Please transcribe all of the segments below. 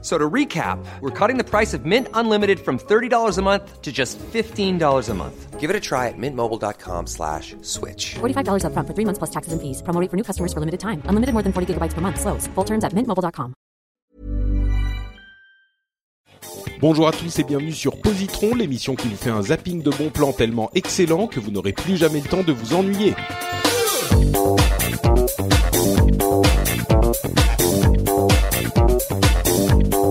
So to recap, we're cutting the price of Mint Unlimited from $30 a month to just $15 a month. Give it a try at mintmobile.com slash switch. $45 upfront for three months plus taxes and fees. Promo rate for new customers for limited time. Unlimited more than 40 gigabytes per month. Slows. Full terms at mintmobile.com. Bonjour à tous et bienvenue sur Positron, l'émission qui vous fait un zapping de bons plans tellement excellent que vous n'aurez plus jamais le temps de vous ennuyer. Thank you.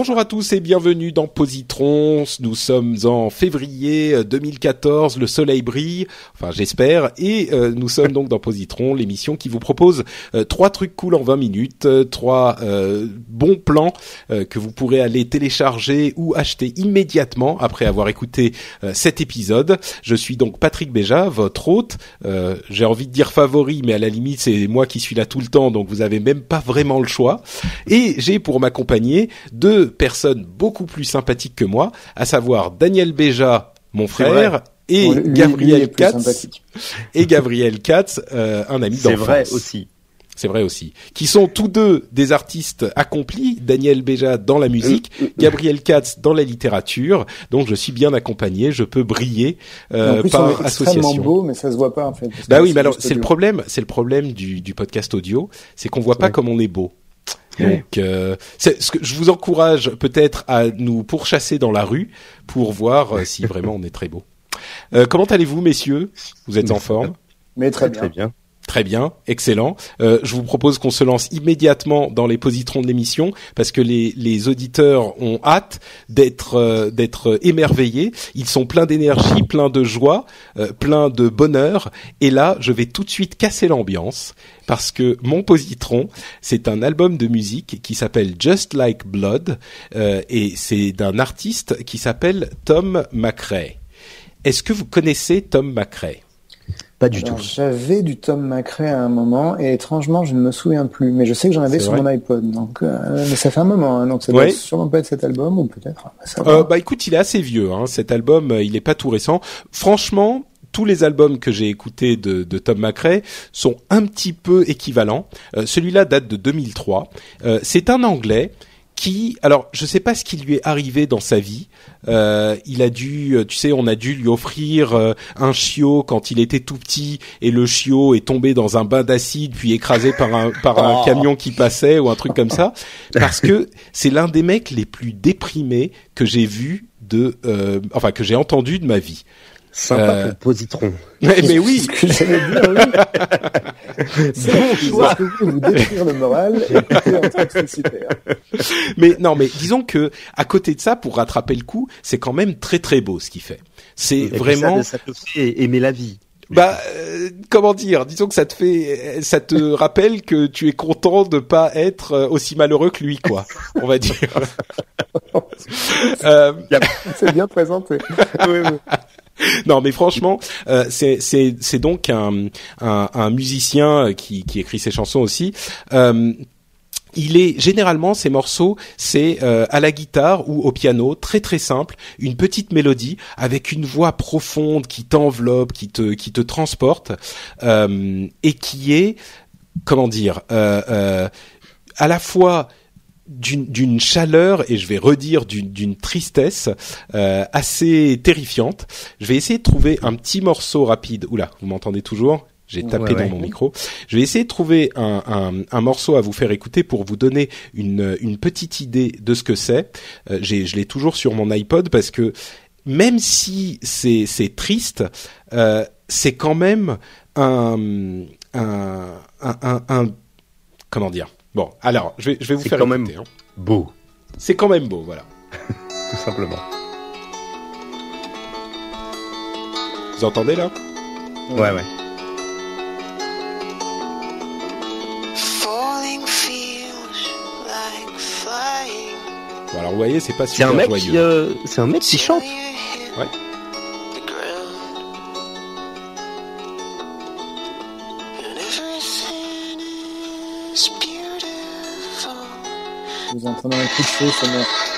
Bonjour à tous et bienvenue dans Positron. Nous sommes en février 2014, le soleil brille, enfin j'espère, et euh, nous sommes donc dans Positron, l'émission qui vous propose euh, trois trucs cool en 20 minutes, euh, trois bons plans que vous pourrez aller télécharger ou acheter immédiatement après avoir écouté cet épisode. Je suis donc Patrick Béja, votre hôte. J'ai envie de dire favori, mais à la limite c'est moi qui suis là tout le temps, donc vous avez même pas vraiment le choix. Et j'ai pour m'accompagner deux personnes beaucoup plus sympathiques que moi, à savoir Daniel Béja, mon frère, et lui- Gabriel Katz, et Gabriel Katz, euh, un ami C'est d'enfance. vrai aussi. C'est vrai aussi. Qui sont tous deux des artistes accomplis. Daniel Béja dans la musique, Mm, Gabriel Katz dans la littérature. Donc je suis bien accompagné, je peux briller euh, en plus, on est par extrêmement association. beau, mais ça se voit pas en fait. Bah oui, mais alors c'est le problème, c'est le problème du, du podcast audio, c'est qu'on voit pas Ouais. comme on est beau. Donc, euh, c'est ce que je vous encourage peut-être à nous pourchasser dans la rue pour voir euh, si vraiment on est très beau. Euh, comment allez-vous, messieurs? Vous êtes en forme? Mais très Très bien. bien. Très bien, excellent. Euh, je vous propose qu'on se lance immédiatement dans les positrons de l'émission parce que les, les auditeurs ont hâte d'être euh, d'être émerveillés. Ils sont pleins d'énergie, pleins de joie, euh, pleins de bonheur. Et là, je vais tout de suite casser l'ambiance parce que mon positron, c'est un album de musique qui s'appelle Just Like Blood euh, et c'est d'un artiste qui s'appelle Tom McRae. Est-ce que vous connaissez Tom McRae? Pas du Alors, tout. J'avais du Tom McRae à un moment et étrangement je ne me souviens plus. Mais je sais que j'en avais sur vrai mon iPod. Donc, euh, mais ça fait un moment. hein, donc ça Ouais. doit sûrement pas être cet album ou peut-être. ça Euh, bah écoute, il est assez vieux. Hein. Cet album, euh, il est pas tout récent. Franchement, tous les albums que j'ai écoutés de, de Tom McRae sont un petit peu équivalents. Euh, Celui-là date de 2003. Euh, C'est un Anglais qui, alors je sais pas ce qui lui est arrivé dans sa vie. Euh, il a dû, euh, tu sais, on a dû lui offrir euh, un chiot quand il était tout petit et le chiot est tombé dans un bain d'acide puis écrasé par un par un Oh. camion qui passait ou un truc comme ça parce que c'est l'un des mecs les plus déprimés que j'ai vu de, euh, enfin que j'ai entendu de ma vie. Sympa Euh, pour positron. Mais, mais oui, Ce que j'allais dire, oui. C'est bon choix. que vous voulez vous détruire le moral et écoutez un truc, c'est super. mais non, mais disons que à côté de ça, pour rattraper le coup, c'est quand même très très beau ce qu'il fait. C'est vraiment. Ça, ça te fait aimer la vie. Bah, euh, comment dire Disons que ça te fait, ça te rappelle que tu es content de pas être euh, aussi malheureux que lui, quoi. On va dire. Euh, C'est bien présenté. Oui, oui. non, mais franchement, euh, c'est donc un, un un musicien qui qui écrit ses chansons aussi. Euh, il est généralement ces morceaux, c'est euh, à la guitare ou au piano, très très simple, une petite mélodie avec une voix profonde qui t'enveloppe, qui te qui te transporte euh, et qui est comment dire euh, euh, à la fois d'une chaleur et je vais redire d'une d'une tristesse euh, assez terrifiante. Je vais essayer de trouver un petit morceau rapide. Oula, vous m'entendez toujours? J'ai tapé Ouais, dans ouais. mon micro. Je vais essayer de trouver un, un, un morceau à vous faire écouter pour vous donner une, une petite idée de ce que c'est. Euh, j'ai- je l'ai toujours sur mon iPod parce que même si c'est c'est triste, euh, c'est quand même un, un, un, un, un- comment dire? Bon, alors je vais je vais vous C'est faire quand écouter. même- hein. Beau, C'est quand même beau, voilà. tout simplement. Vous entendez là? Ouais, ouais. Alors vous voyez, c'est pas super un mec joyeux. Euh, c'est un mec qui chante. Ouais. Vous entendez un coup de feu sonore.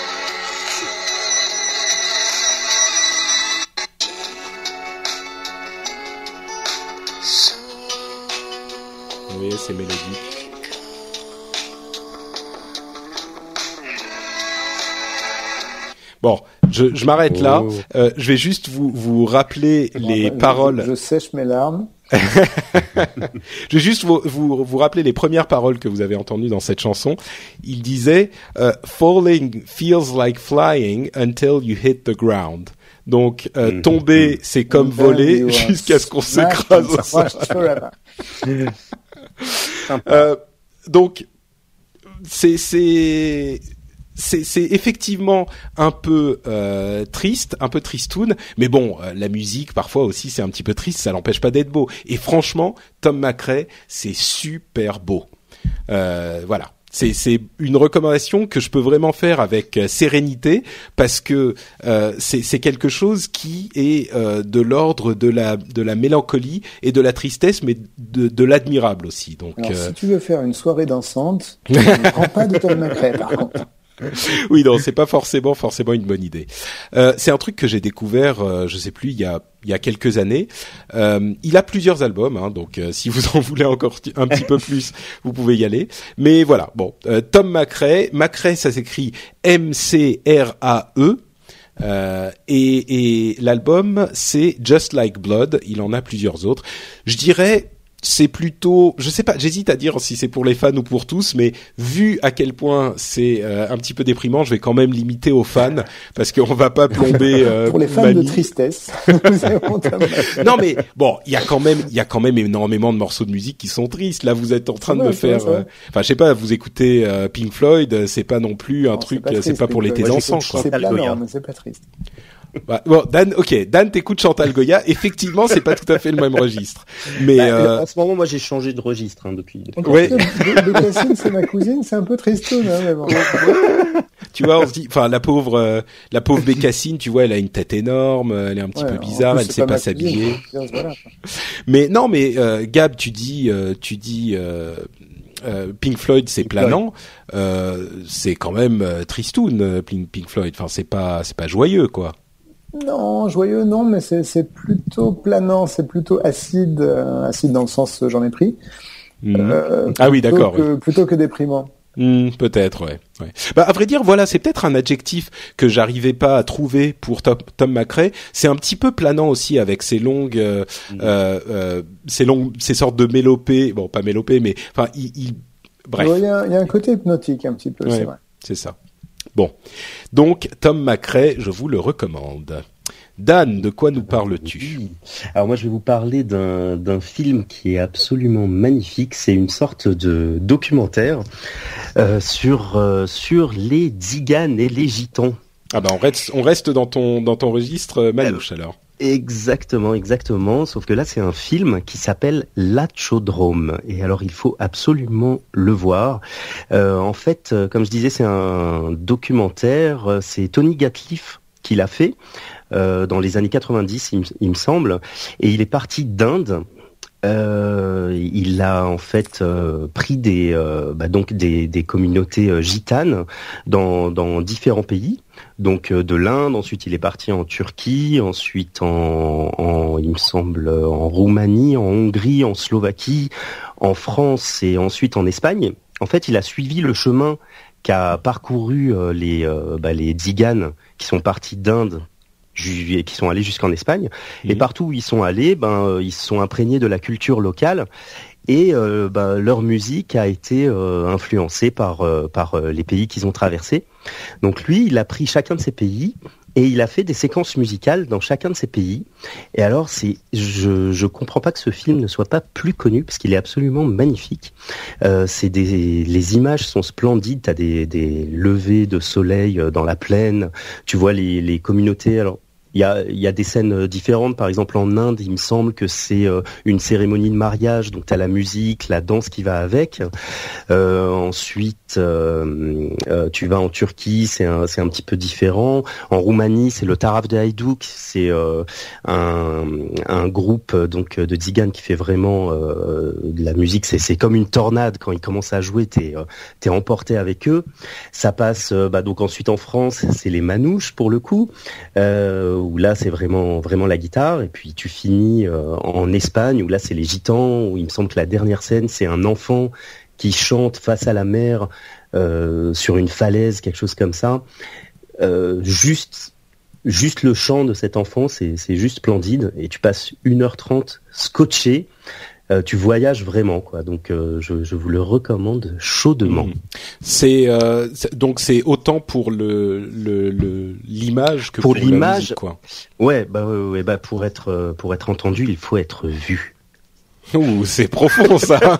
Bon, je, je m'arrête là. Oh. Euh, je vais juste vous, vous rappeler les Je- paroles. Je, je sèche mes larmes. Je vais juste vous, vous, vous rappeler les premières paroles que vous avez entendues dans cette chanson. Il disait euh, Falling feels like flying until you hit the ground. Donc euh, Mhm. tomber, c'est comme voler you are jusqu'à ce qu'on s'écrase au sol. Euh, donc c'est c'est c'est effectivement un peu euh, triste, un peu tristoun, mais bon, euh, la musique parfois aussi c'est un petit peu triste, ça l'empêche pas d'être beau. Et franchement, Tom McRae, c'est super beau. Euh, voilà. C'est une recommandation que je peux vraiment faire avec euh, sérénité parce que euh, c'est c'est quelque chose qui est euh, de l'ordre de la de la mélancolie et de la tristesse, mais de de l'admirable aussi. Donc Alors, euh, si tu veux faire une soirée dansante, ne prends pas de Tom McRae, par contre. Oui, non, c'est pas forcément forcément une bonne idée. Euh, c'est un truc que j'ai découvert, euh, je sais plus, il y a il y a quelques années. Euh, il a plusieurs albums, hein, donc euh, si vous en voulez encore un petit peu plus, vous pouvez y aller. Mais voilà, bon, euh, Tom McRae, McRae, ça s'écrit M C R A E. Euh, et et l'album c'est Just Like Blood. Il en a plusieurs autres. Je dirais c'est plutôt, je sais pas, j'hésite à dire si c'est pour les fans ou pour tous, mais vu à quel point c'est euh, un petit peu déprimant, je vais quand même limiter aux fans parce qu'on va pas plomber. euh, Pour les fans de tristesse. Non mais bon, il y a quand même, il y a quand même énormément de morceaux de musique qui sont tristes. Là, vous êtes en train de Ouais, me faire, euh, enfin, je sais pas, vous écoutez euh, Pink Floyd, euh, c'est pas non plus un Non, truc, c'est pas euh, triste, pas pour Pink l'été Floyd. dansant. j'écoute quoi. C'est mais c'est pas triste. Bah, bon, Dan, ok, Dan t'écoutes Chantal Goya. Effectivement, c'est pas tout à fait le même registre, mais Bah, euh, En ce moment, moi, j'ai changé de registre hein, depuis. Ouais. C'est ma cousine, c'est un peu tristoun, hein, mais bon. tu vois, on se dit, enfin, la pauvre, euh, la pauvre Bécassine, tu vois, elle a une tête énorme, elle est un petit Ouais, peu bizarre, plus, elle sait pas s'habiller. voilà. Mais non, mais euh, Gab, tu dis, euh, tu dis. euh, euh, Pink Floyd, c'est planant. Euh, c'est quand même euh, tristoun, Pink, Pink Floyd. Enfin, c'est pas, c'est pas joyeux, quoi. Non, joyeux, non, mais c'est c'est plutôt planant, c'est plutôt acide, euh, acide dans le sens euh, j'en ai pris. Mhm. Euh, Ah oui, plutôt d'accord, que- Plutôt que déprimant. Hmm, peut-être, ouais. ouais. Bah, à vrai dire, voilà, c'est peut-être un adjectif que j'arrivais pas à trouver pour Tom, Tom McRae. C'est un petit peu planant aussi avec ces longues, euh, euh, euh, ces longues, ces sortes de mélopées. Bon, pas mélopées, mais enfin, il, il- bref. Ouais, Il y, a, il y a un côté hypnotique un petit peu, Ouais. c'est vrai. C'est ça. Bon. Donc, Tom McRae, je vous le recommande. Dan, de quoi nous parles-tu? Alors moi, je vais vous parler d'un film qui est absolument magnifique. C'est une sorte de documentaire euh, sur euh, sur les Diganes et les Gitans. Ah bah on reste, on reste dans ton dans ton registre euh, Manouche alors. Exactement, exactement. Sauf que là, c'est un film qui s'appelle La Chaudrome. Et alors, il faut absolument le voir. Euh, en fait, euh, comme je disais, c'est un documentaire. euh, C'est Tony Gatliff qui l'a fait euh, dans les années 90, il, me- il me semble. Et il est parti d'Inde. Euh, il a en fait euh, pris des euh, bah, donc des, des communautés euh, gitanes dans, dans différents pays donc euh, de l'Inde, ensuite il est parti en Turquie, ensuite en, il me semble en Roumanie, en Hongrie, en Slovaquie, en France et ensuite en Espagne. En fait, il a suivi le chemin qu'a parcouru euh, les euh, bah, les qui sont partis d'Inde et qui sont allés jusqu'en Espagne. Et partout où ils sont allés, ben euh, ils se sont imprégnés de la culture locale. Et euh, ben, leur musique a été euh, influencée par euh, par euh, les pays qu'ils ont traversés. Donc lui, il a pris chacun de ces pays et il a fait des séquences musicales dans chacun de ces pays. Et alors, c'est, je, je comprends pas que ce film ne soit pas plus connu parce qu'il est absolument magnifique. Euh, c'est des, les images sont splendides. T'as des, des levées de soleil euh, dans la plaine. Tu vois les, les communautés. Alors, Il y a, y a des scènes euh, différentes. Par exemple, en Inde, il me semble que c'est euh, une cérémonie de mariage, donc tu as la musique, la danse qui va avec. Euh, ensuite, euh, euh, tu vas en Turquie, c'est un, un petit peu différent. En Roumanie, c'est le Taraf de Haïdouk, c'est euh, un, un groupe donc de tziganes qui fait vraiment de la musique. C'est, comme une tornade quand ils commencent à jouer, t'es, t'es emporté avec eux. Ça passe bah, donc ensuite en France, c'est les manouches pour le coup, euh, où là c'est vraiment la guitare. Et puis tu finis euh, en Espagne, où là c'est les gitans. Où il me semble que la dernière scène c'est un enfant qui chante face à la mer euh, sur une falaise, quelque chose comme ça. Euh, juste juste le chant de cet enfant, c'est c'est juste splendide. Et tu passes 1h30 scotché. Euh, tu voyages vraiment quoi. Donc euh, je, je vous le recommande chaudement. Mhm. C'est euh, donc c'est autant pour le le le- l'image que Pour l'image, quoi. Ouais, bah ouais, ouais, bah pour être euh, pour être entendu, il faut être vu. Ouh, c'est profond ça.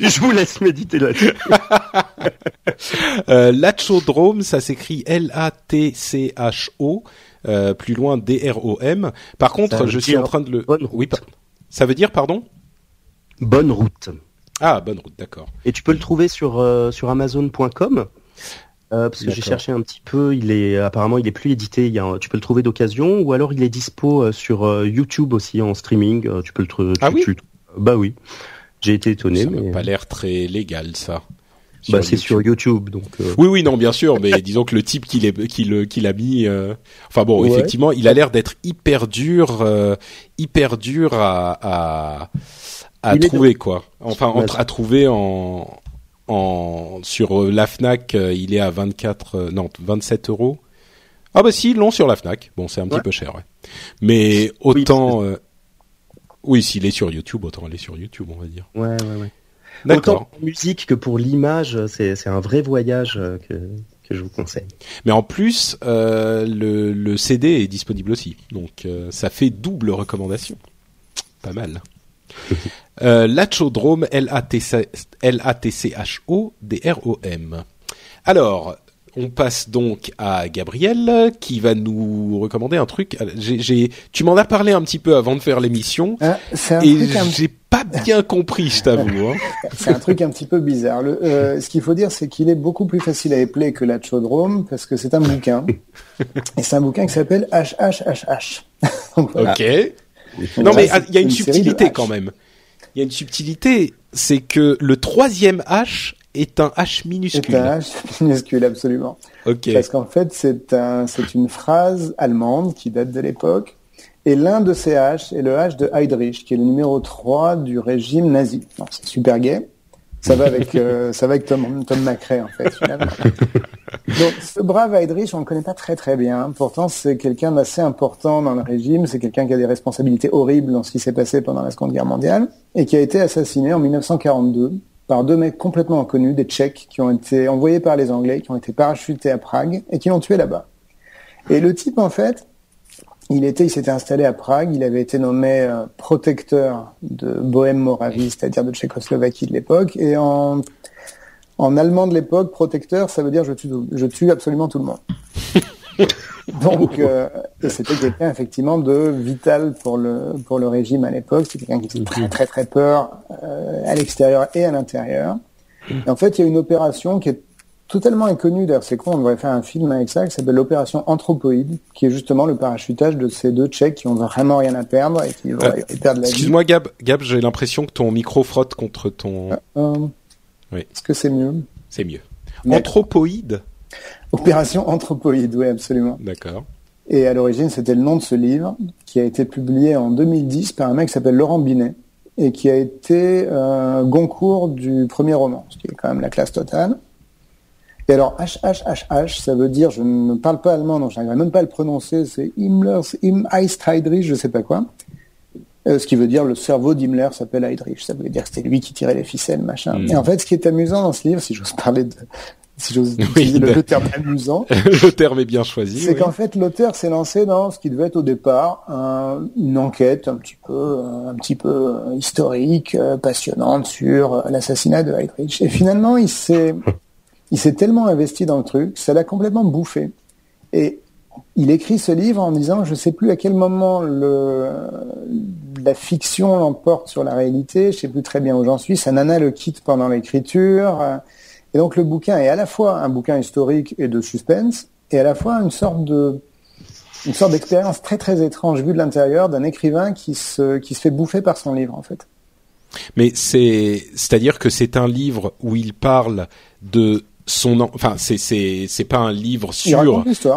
Je vous laisse méditer là-dessus. euh, Lachodrome, ça s'écrit L-A-T-C-H-O. Euh, plus loin D-R-O-M. Par contre, je suis en train de le. Oui, ça veut dire pardon Bonne route. Ah, bonne route, d'accord. Et tu peux le trouver sur euh, sur Amazon.com. Euh, parce que j'ai cherché un petit peu, il est apparemment il est plus édité. Il y a, un- tu peux le trouver d'occasion, ou alors il est dispo euh, sur YouTube aussi en streaming. tu peux le trouver. Ah oui Bah oui. J'ai été étonné, Ça mais pas l'air très légal, ça. Bah c'est sur YouTube. Donc. euh, Oui, oui, non, bien sûr, mais disons que le type qu'il qu'il, qu'il a mis, euh, enfin bon, Ouais. effectivement, il a l'air d'être hyper dur, euh, hyper dur à, trouver quoi. Enfin, à trouver en, en sur la Fnac, il est à 24, euh, non, 27 euros. Ah bah si, long sur la Fnac. Bon, c'est un petit peu cher, ouais. Mais autant, oui, s'il est sur YouTube, autant aller sur YouTube, on va dire. Ouais, ouais, ouais. Autant pour la musique que pour l'image, c'est un vrai voyage euh, que que je vous conseille. Mais en plus, euh, le, le CD est disponible aussi, donc euh, ça fait double recommandation. Pas mal. euh, Lachodrome, L-A-T-C- L-A-T-C-H-O-D-R-O-M. Alors, on passe donc à Gabriel qui va nous recommander un truc. J'ai, j'ai- tu m'en as parlé un petit peu avant de faire l'émission c'est un, et truc un- j'ai pas bien compris, je t'avoue. hein. c'est un truc un petit peu bizarre. Le, euh, ce qu'il faut dire, c'est qu'il est beaucoup plus facile à épeler que la Chaudrome parce que c'est un bouquin. Et c'est un bouquin qui s'appelle HHHH. Donc, voilà. Ok. Non mais c'est il y a une, de subtilité quand même. Il y a une subtilité, c'est que le troisième H est un H C'est minuscule. un H minuscule, absolument. Parce qu'en fait, c'est un, c'est une phrase allemande qui date de l'époque. Et l'un de ces H est le H de Heydrich, qui est le numéro 3 du régime nazi. C'est super gay. Ça va avec, euh, ça va avec Tom, Tom McRae, en fait, finalement. Donc, ce brave Heydrich, on le connaît pas très très bien. Pourtant, c'est quelqu'un d'assez important dans le régime. C'est quelqu'un qui a des responsabilités horribles dans ce qui s'est passé pendant la Seconde Guerre mondiale et qui a été assassiné en 1942 par deux mecs complètement inconnus, des Tchèques, qui ont été envoyés par les Anglais, qui ont été parachutés à Prague et qui l'ont tué là-bas. Et le type, en fait, il était, il s'était installé à Prague, il avait été nommé euh, protecteur de Bohème-Moravie, c'est-à-dire de Tchécoslovaquie de l'époque, et en, en allemand de l'époque, protecteur, ça veut dire je tue, je tue absolument tout le monde. Donc, euh, et c'était quelqu'un effectivement de vital pour le pour le régime à l'époque. C'était quelqu'un qui faisait très très très peur euh, à l'extérieur et à l'intérieur. Et en fait, il y a une opération qui est totalement inconnue. D'ailleurs, c'est con, on devrait faire un film avec ça, qui s'appelle l'opération Anthropoïde, qui est justement le parachutage de ces deux Tchèques qui ont vraiment rien à perdre et qui vont Euh, perdre la vie. Excuse-moi Gab, Gab, j'ai l'impression que ton micro frotte contre ton. Euh, Oui. Est-ce que c'est mieux? C'est mieux. Anthropoïde? Opération Anthropoïde, oui, absolument. D'accord. Et à l'origine, c'était le nom de ce livre, qui a été publié en 2010 par un mec qui s'appelle Laurent Binet, et qui a été euh, Goncourt du premier roman, ce qui est quand même la classe totale. Et alors, HHHH, ça veut dire, je ne parle pas allemand, donc je n'arriverai même pas à le prononcer, c'est Himmlers, Im Heydrich, je sais pas quoi. Euh, ce qui veut dire le cerveau d'Himmler s'appelle Heydrich. Ça veut dire que c'était lui qui tirait les ficelles, machin. Mm. Et en fait, ce qui est amusant dans ce livre, si j'ose parler de, si j'ose Oui, utiliser le, de- le terme amusant, le terme est bien choisi. c'est oui. qu'en fait, l'auteur s'est lancé dans ce qui devait être au départ un- une enquête un petit peu, euh, un petit peu euh, historique, passionnante sur l'assassinat de Heydrich. Et finalement, il s'est, il s'est tellement investi dans le truc, ça l'a complètement bouffé. Et il écrit ce livre en disant, je sais plus à quel moment le, la fiction l'emporte sur la réalité, je sais plus très bien où j'en suis, sa nana le quitte pendant l'écriture, euh, et donc le bouquin est à la fois un bouquin historique et de suspense, et à la fois une sorte de une sorte d'expérience très très étrange vue de l'intérieur d'un écrivain qui se qui se fait bouffer par son livre en fait. Mais c'est c'est-à-dire que c'est un livre où il parle de son en- enfin c'est c'est c'est pas un livre sur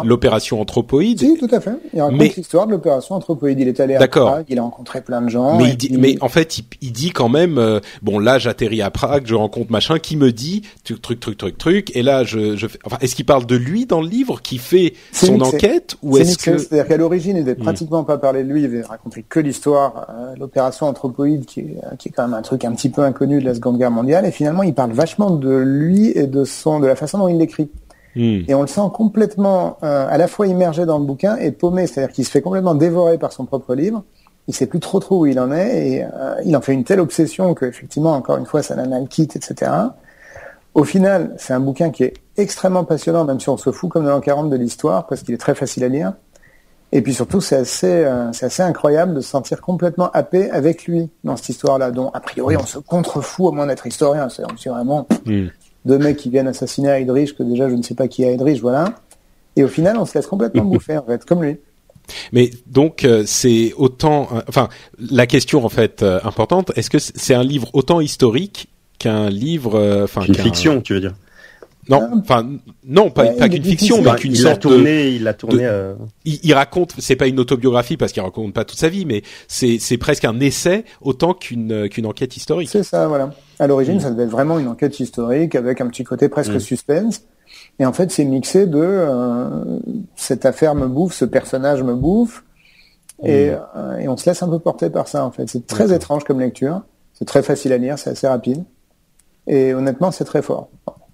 l'opération Anthropoïde Si, tout à fait. Il raconte Mais- l'histoire de l'opération Anthropoïde. Il est allé à. Prague, il a rencontré plein de gens. mais il dit, puis- mais en fait il, il dit quand même euh, bon là j'atterris à Prague je rencontre machin qui me dit truc truc truc truc truc et là je je fais enfin est-ce qu'il parle de lui dans le livre qui fait son mixé. enquête ou est-ce que C'est-à-dire qu'à l'origine, il devait Hmm. pratiquement pas parler de lui, il devait raconter que l'histoire, euh, l'opération Anthropoïde, qui est, euh, qui est quand même un truc un petit peu inconnu de la Seconde Guerre mondiale. Et finalement, il parle vachement de lui et de son, de la façon dont il l'écrit. Hmm. Et on le sent complètement, euh, à la fois immergé dans le bouquin et paumé, c'est-à-dire qu'il se fait complètement dévorer par son propre livre. Il sait plus trop trop où il en est et euh, il en fait une telle obsession que effectivement, encore une fois, sa nana le quitte, etc. Au final, c'est un bouquin qui est extrêmement passionnant, même si on se fout comme de l'an 40 de l'histoire, parce qu'il est très facile à lire. Et puis surtout, c'est assez, euh, c'est assez incroyable de se sentir complètement happé avec lui dans cette histoire-là, dont a priori on se contrefout à moins d'être historien. C'est c'est vraiment Hmm. Deux mecs qui viennent assassiner Heydrich, que déjà je ne sais pas qui est Heydrich, voilà. Et au final, on se laisse complètement bouffer, en fait, comme lui. Mais donc euh, c'est autant, euh, enfin la question en fait euh, importante, est-ce que c'est un livre autant historique qu'un livre, euh, enfin Une qu'un- fiction, tu veux dire? Non, enfin non, pas, qu'une fiction, mais qu'une sorte de. tourné, il l'a tourné. de- euh, Il, il raconte, c'est pas une autobiographie parce qu'il raconte pas toute sa vie, mais c'est presque un essai autant qu'une qu'une enquête historique. C'est ça, voilà. À l'origine, ça devait être vraiment une enquête historique avec un petit côté presque Mm. suspense. Et en fait, c'est mixé de euh, cette affaire me bouffe, ce personnage me bouffe, et, euh, et on se laisse un peu porter par ça. En fait, c'est très étrange comme lecture. C'est très facile à lire, c'est assez rapide. Et honnêtement, c'est très fort.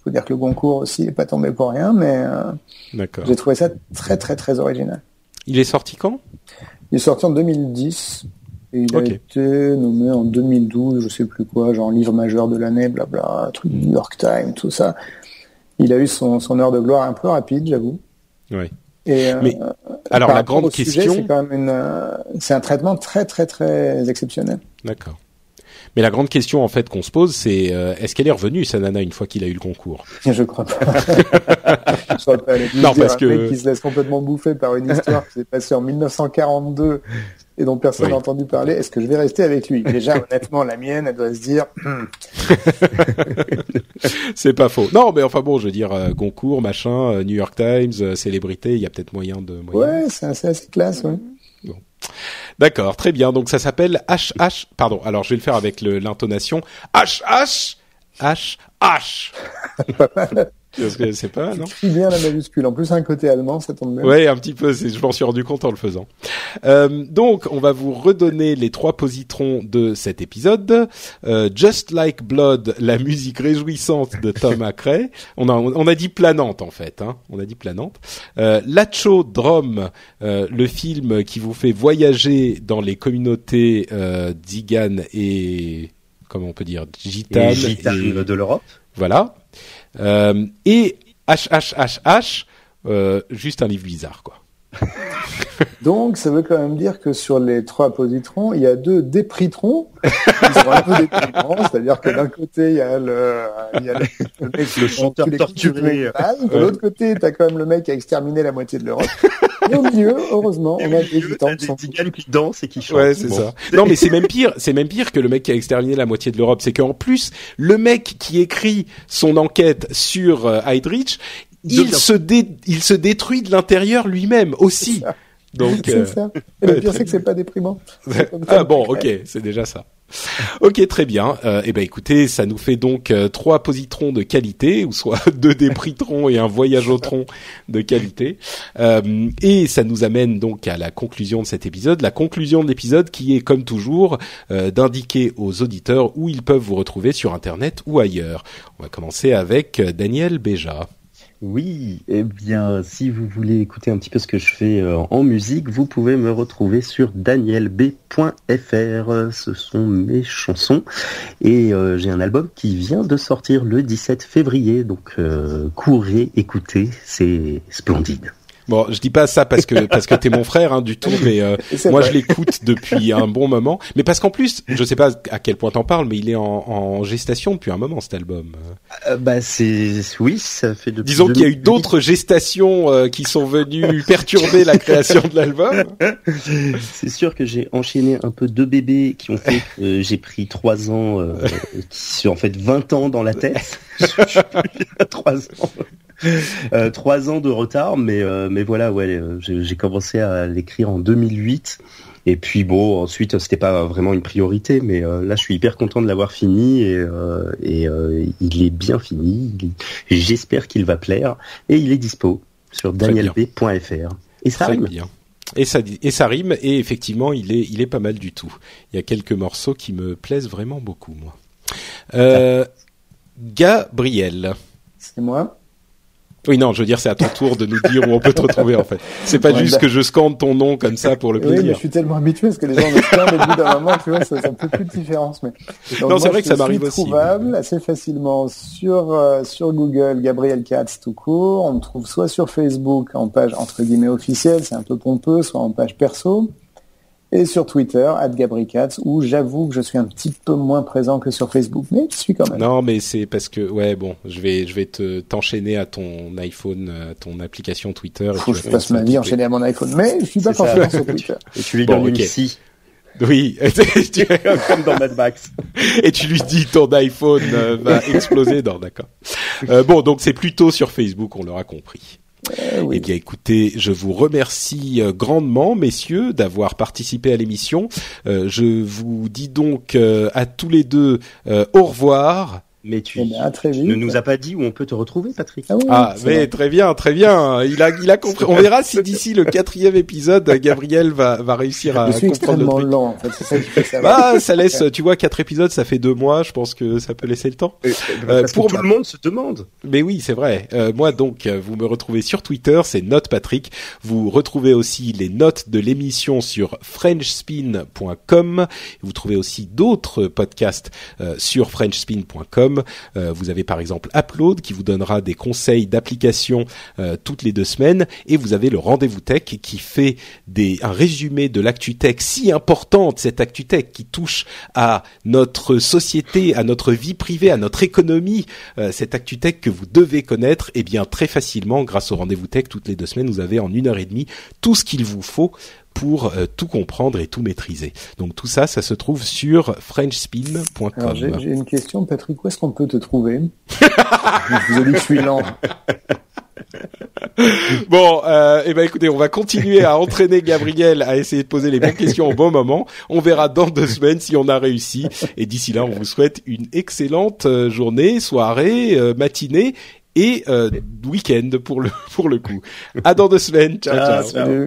Faut dire que le Goncourt aussi est pas tombé pour rien, mais euh, D'accord. j'ai trouvé ça très très très original. Il est sorti quand? Il est sorti en 2010 et il a été nommé en 2012, je sais plus quoi, genre livre majeur de l'année, blabla, truc du New York Times, tout ça. Il a eu son, son heure de gloire un peu rapide, j'avoue. Oui. Et euh, Mais, euh, alors, la grande question- c'est quand même une, euh, c'est un traitement très très très exceptionnel. D'accord. Mais la grande question en fait qu'on se pose, c'est euh, est-ce qu'elle est revenue sa nana une fois qu'il a eu le concours? Je crois pas. je crois pas. Non, dire parce un que- mec qui se laisse complètement bouffer par une histoire qui s'est passée en 1942 et dont personne Oui. n'a entendu parler. Est-ce que je vais rester avec lui? Déjà, honnêtement, la mienne, elle doit se dire. Hmm, C'est pas faux. Non, mais enfin bon, je veux dire euh, Goncourt, machin, euh, New York Times, euh, célébrité, il y a peut-être moyen de. moyen- Ouais, c'est assez, assez classe, ouais. D'accord, très bien. Donc ça s'appelle HH. Pardon. Alors je vais le faire avec l'intonation HH H H. Parce que c'est pas non. Écris bien la majuscule. En plus, un côté allemand, ça tombe bien. Ouais, un petit peu. c'est- Je m'en suis rendu compte en le faisant. Euh, donc, on va vous redonner les trois positrons de cet épisode. Euh, Just Like Blood, la musique réjouissante de Tom Acray. On a, on a dit planante en fait. Hein. On a dit planante. Euh, Lacho Drum, euh, le film qui vous fait voyager dans les communautés euh, Zigan et comment on peut dire gitane et gitane de l'Europe. voilà. Euh, et HHHH, euh, juste un livre bizarre, quoi. Donc, ça veut quand même dire que sur les trois positrons, il y a deux dépritrons qui sont un peu déprimants. C'est-à-dire que d'un côté, il y a le, il y a le, le mec Le chanteur torturé. De l'autre côté, t'as quand même le mec qui a exterminé la moitié de l'Europe. Et au milieu, heureusement, on a des gitans qui qui dansent et qui chantent. Ouais, c'est Bon. ça. Non, mais c'est même pire. C'est même pire que le mec qui a exterminé la moitié de l'Europe. C'est qu'en plus, le mec qui écrit son enquête sur euh, Heydrich, il se dé- il se détruit de l'intérieur lui-même aussi. Donc, C'est euh, ça. Et le pire, c'est que c'est pas déprimant. Ah bon, ok, c'est déjà ça. Ok, très bien. Euh, eh ben écoutez, ça nous fait donc euh, trois positrons de qualité, ou soit deux dépritrons et un voyage au tronc de qualité. Euh, et ça nous amène donc à la conclusion de cet épisode. La conclusion de l'épisode qui est, comme toujours, euh, d'indiquer aux auditeurs où ils peuvent vous retrouver sur Internet ou ailleurs. On va commencer avec Daniel Béja. Oui, eh bien, si vous voulez écouter un petit peu ce que je fais euh, en musique, vous pouvez me retrouver sur danielb.fr. Ce sont mes chansons. Et euh, j'ai un album qui vient de sortir le 17 février. Donc, euh, courez, écoutez, c'est splendide. Bon, je dis pas ça parce que parce que t'es mon frère hein, du tout, mais euh, moi vrai. je l'écoute depuis un bon moment. Mais parce qu'en plus, je sais pas à quel point t'en parles, mais il est en, en gestation depuis un moment cet album. Euh, bah c'est oui, ça fait depuis. Disons qu'il y a eu 2008. d'autres gestations euh, qui sont venues perturber la création de l'album. C'est sûr que j'ai enchaîné un peu deux bébés qui ont fait que j'ai pris trois ans, euh, qui sont en fait 20 ans dans la tête. Je suis à trois ans. Euh, trois ans de retard, mais euh, mais voilà, ouais, euh, j'ai j'ai commencé à l'écrire en 2008. Et puis bon, ensuite c'était pas vraiment une priorité, mais euh, là je suis hyper content de l'avoir fini et, euh, et euh, il est bien fini. J'espère qu'il va plaire et il est dispo sur danielb.fr. Et ça Très rime. bien. Et ça, et ça rime, et effectivement, il est, il est pas mal du tout. Il y a quelques morceaux qui me plaisent vraiment beaucoup, moi. Euh, Gabriel. C'est moi. Oui, non, je veux dire, c'est à ton tour de nous dire où on peut te retrouver, en fait. C'est pas Ouais, juste bah- que je scande ton nom comme ça pour le Oui, mais plaisir. je suis tellement habitué parce que les gens me scannent au bout d'un moment, tu vois, ça, ça fait plus de différence. Mais... Donc, Non, c'est vrai que ça m'arrive aussi. trouvable assez facilement sur, euh, sur Google, Gabriel Katz tout court. On me trouve soit sur Facebook en page entre guillemets officielle, c'est un peu pompeux, soit en page perso. Et sur Twitter, @gabricatz, où j'avoue que je suis un petit peu moins présent que sur Facebook, mais je suis quand même. Non, mais c'est parce que, ouais, bon, je vais, je vais te, t'enchaîner à ton iPhone, à ton application Twitter. et Faut que je passe ma vie enchaînée à mon iPhone, mais je suis pas forcément sur Twitter. Et tu lui Bon, donnes ok. une scie, Oui, tu- comme dans Mad Max. et tu lui dis ton iPhone euh, va exploser. Non, d'accord. Euh, bon, donc c'est plutôt sur Facebook, on l'aura compris. Oui. Eh bien, écoutez, je vous remercie euh, grandement, messieurs, d'avoir participé à l'émission. Euh, je vous dis donc euh, à tous les deux au revoir. Mais tu, Eh bien, à très tu vite. ne nous as pas dit où on peut te retrouver, Patrick. Ah, oui, Ah, mais vrai. très bien, très bien. Il a, il a compris. On verra si d'ici le quatrième épisode, Gabriel va, va réussir à je suis comprendre le truc. lent, en fait, c'est ça qui fait que ça va. Bah, ça laisse, tu vois, quatre épisodes, ça fait deux mois. Je pense que ça peut laisser le temps. Euh, Euh, parce pour que tout le monde se demande. Mais oui, c'est vrai. Euh, moi donc, euh, vous me retrouvez sur Twitter, c'est Note Patrick. Vous retrouvez aussi les notes de l'émission sur FrenchSpin.com. Vous trouvez aussi d'autres podcasts euh, sur FrenchSpin.com. Euh, vous avez par exemple Upload qui vous donnera des conseils d'application euh, toutes les deux semaines, et vous avez le Rendez-vous Tech qui fait un résumé de l'actu tech si importante, cette actu tech qui touche à notre société, à notre vie privée, à notre économie, euh, cette actu tech que vous devez connaître, et bien très facilement grâce au rendez-vous tech toutes les deux semaines, vous avez en une heure et demie tout ce qu'il vous faut pour euh, tout comprendre et tout maîtriser. Donc tout ça, ça se trouve sur frenchspin.com. j'ai une question, Patrick, où est-ce qu'on peut te trouver? Je vous ai dit que je suis lent. Bon, euh, eh ben écoutez, on va continuer à entraîner Gabriel à essayer de poser les bonnes questions au bon moment. On verra dans deux semaines si on a réussi. Et d'ici là, on vous souhaite une excellente euh, journée, soirée, euh, matinée et euh, week-end pour le pour le coup. À dans deux semaines. Ciao, ah, ciao.